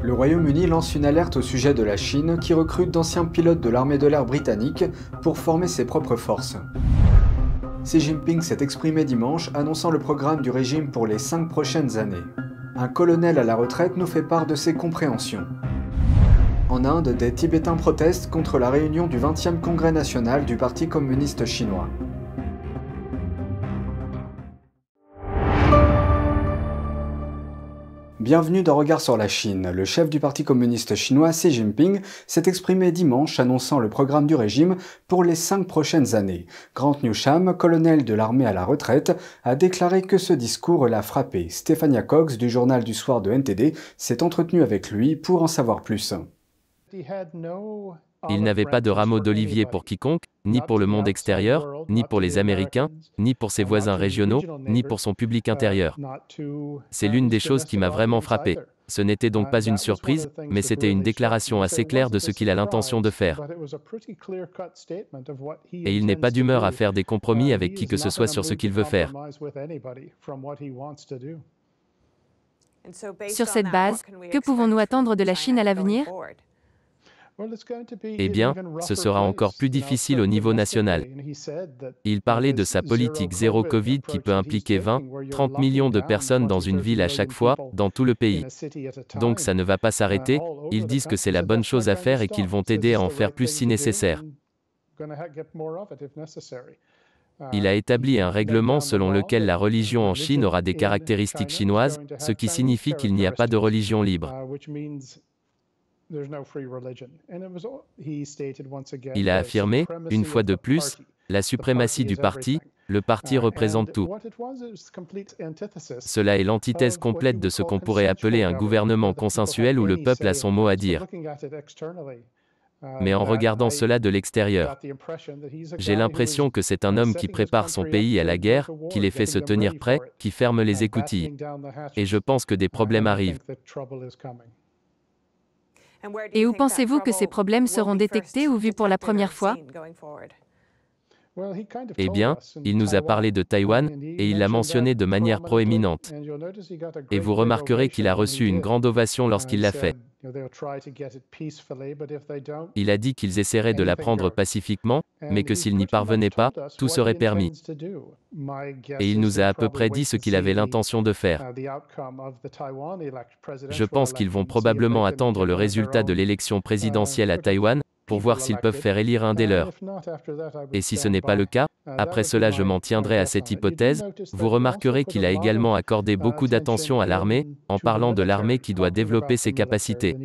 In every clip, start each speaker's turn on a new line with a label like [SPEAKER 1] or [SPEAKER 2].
[SPEAKER 1] Le Royaume-Uni lance une alerte au sujet de la Chine qui recrute d'anciens pilotes de l'armée de l'air britannique pour former ses propres forces. Xi Jinping s'est exprimé dimanche annonçant le programme du régime pour les cinq prochaines années. Un colonel à la retraite nous fait part de ses compréhensions. En Inde, des Tibétains protestent contre la réunion du 20e Congrès national du Parti communiste chinois. Bienvenue dans Regard sur la Chine. Le chef du Parti communiste chinois Xi Jinping s'est exprimé dimanche annonçant le programme du régime pour les cinq prochaines années. Grant Newsham, colonel de l'armée à la retraite, a déclaré que ce discours l'a frappé. Stéphania Cox du journal du soir de NTD s'est entretenu avec lui pour en savoir plus.
[SPEAKER 2] Il n'avait pas de rameau d'olivier pour quiconque, ni pour le monde extérieur, ni pour les Américains, ni pour ses voisins régionaux, ni pour son public intérieur. C'est l'une des choses qui m'a vraiment frappé. Ce n'était donc pas une surprise, mais c'était une déclaration assez claire de ce qu'il a l'intention de faire. Et il n'est pas d'humeur à faire des compromis avec qui que ce soit sur ce qu'il veut faire.
[SPEAKER 3] Sur cette base, que pouvons-nous attendre de la Chine à l'avenir?
[SPEAKER 2] Eh bien, ce sera encore plus difficile au niveau national. Il parlait de sa politique zéro Covid qui peut impliquer 20, 30 millions de personnes dans une ville à chaque fois, dans tout le pays. Donc ça ne va pas s'arrêter, ils disent que c'est la bonne chose à faire et qu'ils vont aider à en faire plus si nécessaire. Il a établi un règlement selon lequel la religion en Chine aura des caractéristiques chinoises, ce qui signifie qu'il n'y a pas de religion libre. Il a affirmé, une fois de plus, la suprématie du parti, le parti représente tout. Cela est l'antithèse complète de ce qu'on pourrait appeler un gouvernement consensuel où le peuple a son mot à dire.
[SPEAKER 1] Uh,
[SPEAKER 2] Mais en regardant cela de l'extérieur, j'ai l'impression que c'est un homme qui prépare son pays à la guerre, qui les fait se tenir prêts, qui ferme les écoutilles. Et je pense que des problèmes arrivent.
[SPEAKER 3] Et où pensez-vous que ces problèmes seront détectés ou vus pour la première fois
[SPEAKER 2] eh bien, il nous a parlé de Taïwan, et il l'a mentionné de manière proéminente. Et vous remarquerez qu'il a reçu une grande ovation lorsqu'il l'a fait. Il a dit qu'ils essaieraient de la prendre pacifiquement, mais que s'ils n'y parvenaient pas, tout serait permis. Et il nous a à peu près dit ce qu'il avait l'intention de faire. Je pense qu'ils vont probablement attendre le résultat de l'élection présidentielle à Taïwan, pour voir s'ils peuvent faire élire un des leurs. Et si ce n'est pas le cas, après cela je m'en tiendrai à cette hypothèse, vous remarquerez qu'il a également accordé beaucoup d'attention à l'armée, en parlant de l'armée qui doit développer ses capacités.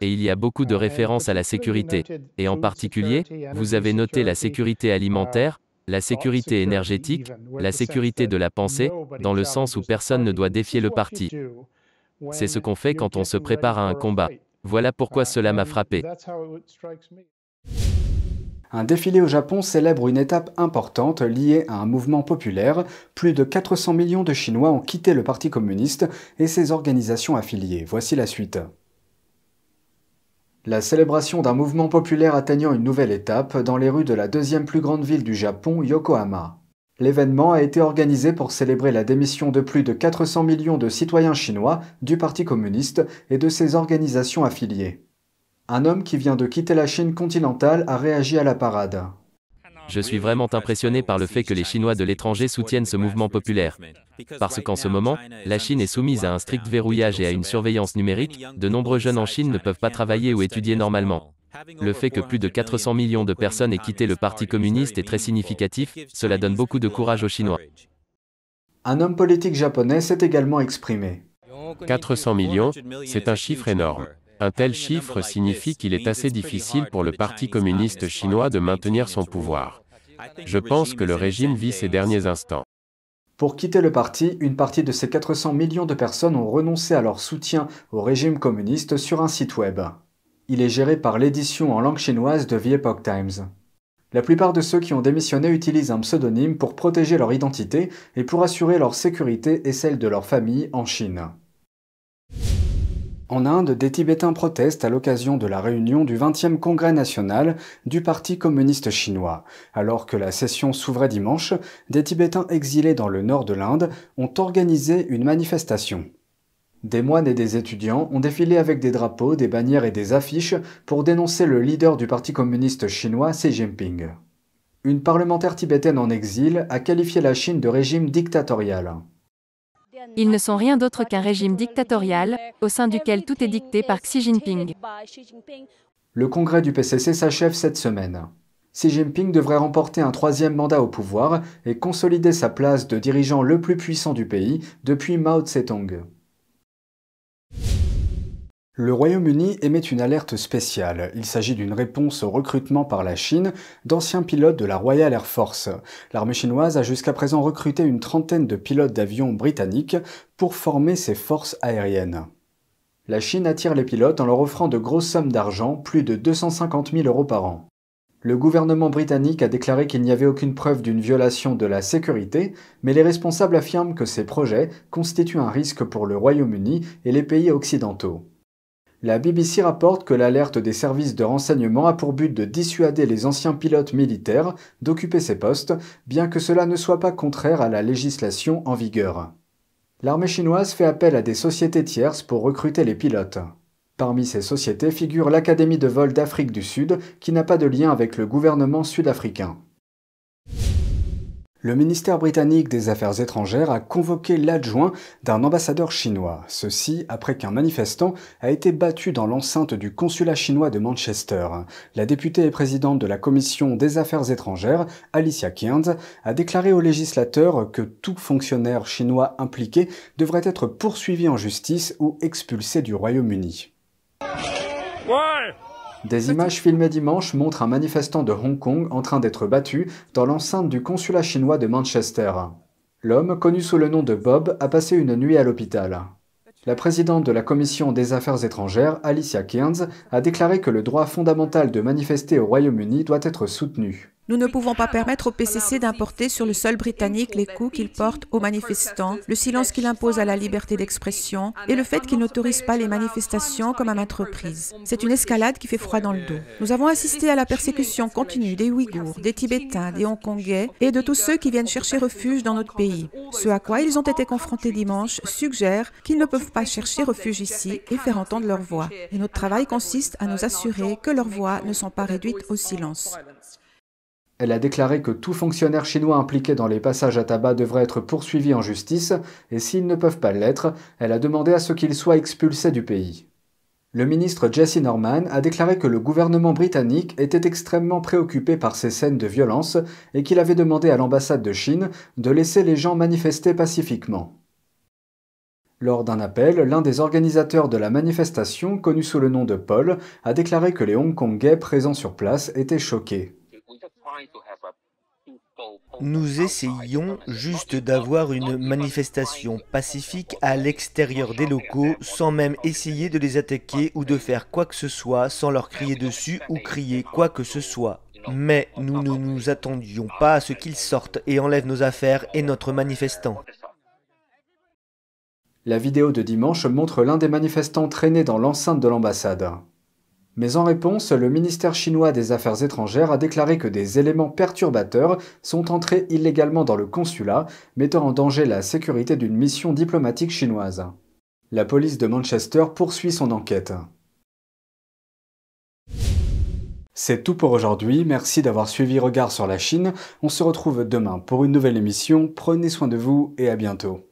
[SPEAKER 2] Et il y a beaucoup de références à la sécurité. Et en particulier, vous avez noté la sécurité alimentaire, la sécurité énergétique, la sécurité de la pensée, dans le sens où personne ne doit défier le parti. C'est ce qu'on fait quand on se prépare à un combat. Voilà pourquoi cela m'a frappé.
[SPEAKER 1] Un défilé au Japon célèbre une étape importante liée à un mouvement populaire. Plus de 400 millions de Chinois ont quitté le Parti communiste et ses organisations affiliées. Voici la suite. La célébration d'un mouvement populaire atteignant une nouvelle étape dans les rues de la deuxième plus grande ville du Japon, Yokohama. L'événement a été organisé pour célébrer la démission de plus de 400 millions de citoyens chinois du Parti communiste et de ses organisations affiliées. Un homme qui vient de quitter la Chine continentale a réagi à la parade.
[SPEAKER 2] Je suis vraiment impressionné par le fait que les Chinois de l'étranger soutiennent ce mouvement populaire. Parce qu'en ce moment, la Chine est soumise à un strict verrouillage et à une surveillance numérique, de nombreux jeunes en Chine ne peuvent pas travailler ou étudier normalement. Le fait que plus de 400 millions de personnes aient quitté le Parti communiste est très significatif, cela donne beaucoup de courage aux Chinois.
[SPEAKER 1] Un homme politique japonais s'est également exprimé.
[SPEAKER 4] 400 millions, c'est un chiffre énorme. Un tel chiffre signifie qu'il est assez difficile pour le Parti communiste chinois de maintenir son pouvoir. Je pense que le régime vit ses derniers instants.
[SPEAKER 1] Pour quitter le parti, une partie de ces 400 millions de personnes ont renoncé à leur soutien au régime communiste sur un site web. Il est géré par l'édition en langue chinoise de The Epoch Times. La plupart de ceux qui ont démissionné utilisent un pseudonyme pour protéger leur identité et pour assurer leur sécurité et celle de leur famille en Chine. En Inde, des Tibétains protestent à l'occasion de la réunion du 20e Congrès national du Parti communiste chinois. Alors que la session s'ouvrait dimanche, des Tibétains exilés dans le nord de l'Inde ont organisé une manifestation. Des moines et des étudiants ont défilé avec des drapeaux, des bannières et des affiches pour dénoncer le leader du Parti communiste chinois, Xi Jinping. Une parlementaire tibétaine en exil a qualifié la Chine de régime dictatorial.
[SPEAKER 3] Ils ne sont rien d'autre qu'un régime dictatorial, au sein duquel tout est dicté par Xi Jinping.
[SPEAKER 1] Le congrès du PCC s'achève cette semaine. Xi Jinping devrait remporter un troisième mandat au pouvoir et consolider sa place de dirigeant le plus puissant du pays depuis Mao Tse-tung. Le Royaume-Uni émet une alerte spéciale. Il s'agit d'une réponse au recrutement par la Chine d'anciens pilotes de la Royal Air Force. L'armée chinoise a jusqu'à présent recruté une trentaine de pilotes d'avions britanniques pour former ses forces aériennes. La Chine attire les pilotes en leur offrant de grosses sommes d'argent, plus de 250 000 euros par an. Le gouvernement britannique a déclaré qu'il n'y avait aucune preuve d'une violation de la sécurité, mais les responsables affirment que ces projets constituent un risque pour le Royaume-Uni et les pays occidentaux. La BBC rapporte que l'alerte des services de renseignement a pour but de dissuader les anciens pilotes militaires d'occuper ces postes, bien que cela ne soit pas contraire à la législation en vigueur. L'armée chinoise fait appel à des sociétés tierces pour recruter les pilotes. Parmi ces sociétés figure l'Académie de vol d'Afrique du Sud, qui n'a pas de lien avec le gouvernement sud-africain. Le ministère britannique des Affaires étrangères a convoqué l'adjoint d'un ambassadeur chinois, ceci après qu'un manifestant a été battu dans l'enceinte du consulat chinois de Manchester. La députée et présidente de la commission des Affaires étrangères, Alicia Kearns, a déclaré aux législateurs que tout fonctionnaire chinois impliqué devrait être poursuivi en justice ou expulsé du Royaume-Uni. Des images filmées dimanche montrent un manifestant de Hong Kong en train d'être battu dans l'enceinte du consulat chinois de Manchester. L'homme, connu sous le nom de Bob, a passé une nuit à l'hôpital. La présidente de la Commission des Affaires étrangères, Alicia Kearns, a déclaré que le droit fondamental de manifester au Royaume-Uni doit être soutenu.
[SPEAKER 5] Nous ne pouvons pas permettre au PCC d'importer sur le sol britannique les coups qu'il porte aux manifestants, le silence qu'il impose à la liberté d'expression et le fait qu'il n'autorise pas les manifestations comme à maintes reprises. C'est une escalade qui fait froid dans le dos. Nous avons assisté à la persécution continue des Ouïghours, des Tibétains, des Hongkongais et de tous ceux qui viennent chercher refuge dans notre pays. Ce à quoi ils ont été confrontés dimanche suggère qu'ils ne peuvent pas chercher refuge ici et faire entendre leur voix. Et notre travail consiste à nous assurer que leurs voix ne sont pas réduites au silence.
[SPEAKER 1] Elle a déclaré que tout fonctionnaire chinois impliqué dans les passages à tabac devrait être poursuivi en justice, et s'ils ne peuvent pas l'être, elle a demandé à ce qu'ils soient expulsés du pays. Le ministre Jesse Norman a déclaré que le gouvernement britannique était extrêmement préoccupé par ces scènes de violence et qu'il avait demandé à l'ambassade de Chine de laisser les gens manifester pacifiquement. Lors d'un appel, l'un des organisateurs de la manifestation, connu sous le nom de Paul, a déclaré que les Hongkongais présents sur place étaient choqués.
[SPEAKER 6] Nous essayons juste d'avoir une manifestation pacifique à l'extérieur des locaux sans même essayer de les attaquer ou de faire quoi que ce soit sans leur crier dessus ou crier quoi que ce soit. Mais nous ne nous attendions pas à ce qu'ils sortent et enlèvent nos affaires et notre manifestant.
[SPEAKER 1] La vidéo de dimanche montre l'un des manifestants traînés dans l'enceinte de l'ambassade. Mais en réponse, le ministère chinois des Affaires étrangères a déclaré que des éléments perturbateurs sont entrés illégalement dans le consulat, mettant en danger la sécurité d'une mission diplomatique chinoise. La police de Manchester poursuit son enquête. C'est tout pour aujourd'hui, merci d'avoir suivi Regard sur la Chine. On se retrouve demain pour une nouvelle émission, prenez soin de vous et à bientôt.